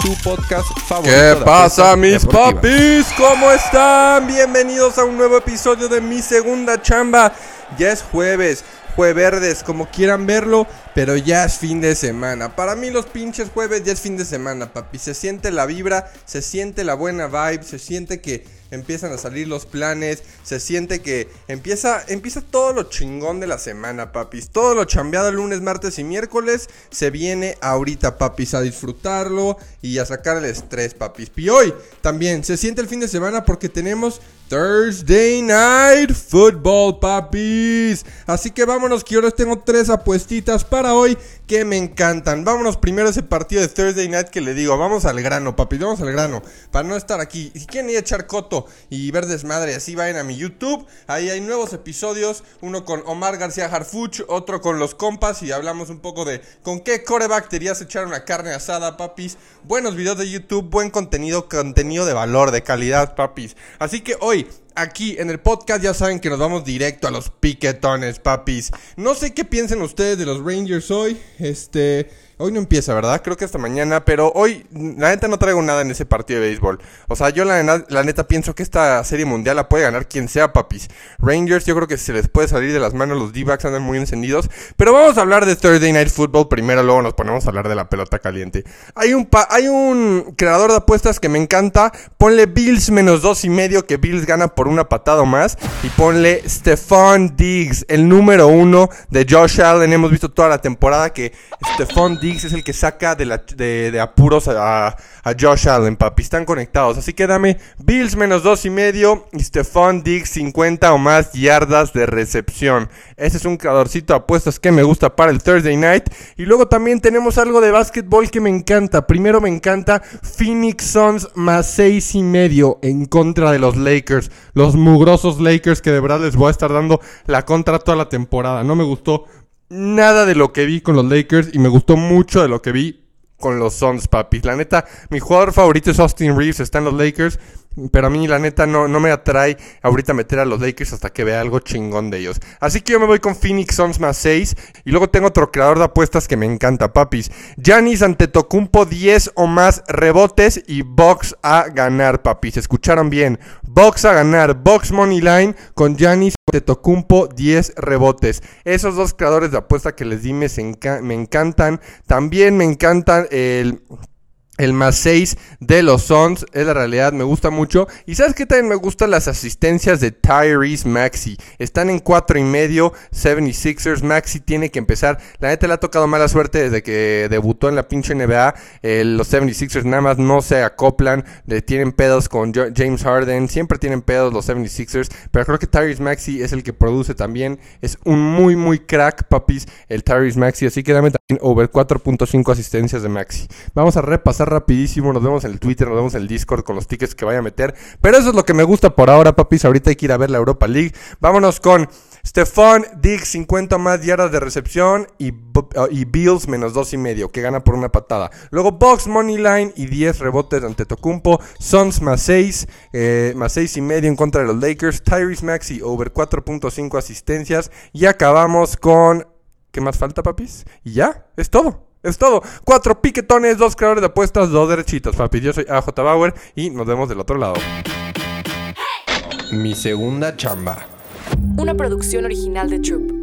Tu podcast favorito. ¿Qué pasa, mis papis? ¿Cómo están? Bienvenidos a un nuevo episodio de mi segunda chamba. Ya es jueves, jueverdes, como quieran verlo, pero ya es fin de semana. Para mí los pinches jueves ya es fin de semana, papi. Se siente la vibra, se siente la buena vibe, se siente que empiezan a salir los planes, se siente que empieza, empieza todo lo chingón de la semana, papis. Todo lo chambeado lunes, martes y miércoles se viene ahorita, papis, a disfrutarlo y a sacar el estrés, papis. Y hoy también se siente el fin de semana porque tenemos Thursday Night Football, papis. Así que vámonos, que yo les tengo tres apuestitas para hoy que me encantan. Vámonos primero a ese partido de Thursday Night que le digo, vamos al grano, papis, vamos al grano. Para no estar aquí. Si quieren ir a echar coto y ver desmadre, así vayan a mi YouTube. Ahí hay nuevos episodios. Uno con Omar García Harfuch, otro con los compas. Y hablamos un poco de con qué coreback te echar una carne asada, papis. Buenos videos de YouTube, buen contenido, contenido de valor, de calidad, papis. Así que hoy aquí en el podcast ya saben que nos vamos directo a los piquetones, papis. No sé qué piensen ustedes de los Rangers hoy. Este, hoy no empieza, ¿verdad? Creo que hasta mañana, pero hoy la neta no traigo nada en ese partido de béisbol. O sea, yo la, neta pienso que esta serie mundial la puede ganar quien sea, papis. Rangers yo creo que se les puede salir de las manos los D-backs andan muy encendidos, pero vamos a hablar de Thursday Night Football primero, luego nos ponemos a hablar de la pelota caliente. Hay un pa- hay un creador de apuestas que me encanta, ponle Bills menos dos y medio que Bills gana por una patada o más y ponle Stephon Diggs, el número uno de Josh Allen. Hemos visto toda la temporada que Stephon Diggs es el que saca de, apuros a, Josh Allen, papi. Están conectados. Así que dame Bills menos dos y medio y Stephon Diggs 50 o más yardas de recepción. Ese es un creadorcito de apuestas que me gusta para el Thursday night. Y luego también tenemos algo de básquetbol que me encanta. Primero me encanta Phoenix Suns más seis y medio en contra de los Lakers. Los mugrosos Lakers que de verdad les voy a estar dando la contra toda la temporada. No me gustó nada de lo que vi con los Lakers y me gustó mucho de lo que vi con los Suns, papis. La neta, mi jugador favorito es Austin Reeves, está en los Lakers. Pero a mí, la neta, no, no me atrae ahorita meter a los Lakers hasta que vea algo chingón de ellos. Así que yo me voy con Phoenix Suns más 6. Y luego tengo otro creador de apuestas que me encanta, papis. Giannis Antetokounmpo 10 o más rebotes y Box a ganar, papis. Escucharon bien. Box a ganar. Box Money Line con Giannis Antetokounmpo 10 rebotes. Esos dos creadores de apuesta que les di me encantan. También me encantan el... El más 6 de los Suns es la realidad, me gusta mucho. Y sabes que también me gustan las asistencias de Tyrese Maxi. Están en 4 y medio, 76ers. Maxi tiene que empezar. La neta le ha tocado mala suerte desde que debutó en la pinche NBA. Eh, los 76ers nada más no se acoplan. Le tienen pedos con James Harden. Siempre tienen pedos los 76ers. Pero creo que Tyrese Maxi es el que produce también. Es un muy, muy crack, papis, el Tyrese Maxi. Así que dame también over 4.5 asistencias de Maxi. Vamos a repasar rapidísimo. Nos vemos en el Twitter, nos vemos en el Discord con los tickets que vaya a meter. Pero eso es lo que me gusta por ahora, papis. Ahorita hay que ir a ver la Europa League. Vámonos con Stephon Diggs, 50 más yardas de recepción y, y Bills menos dos y medio, que gana por una patada. Luego Box Money Line y 10 rebotes ante Tocumpo. Suns más 6, eh, más 6 y medio en contra de los Lakers. Tyrese Maxi over 4.5 asistencias. Y acabamos con... ¿Qué más falta, papis? Y ya, es todo. Es todo. Cuatro piquetones, dos creadores de apuestas, dos derechitos, papis. Yo soy AJ Bauer y nos vemos del otro lado. Mi segunda chamba. Una producción original de Troop.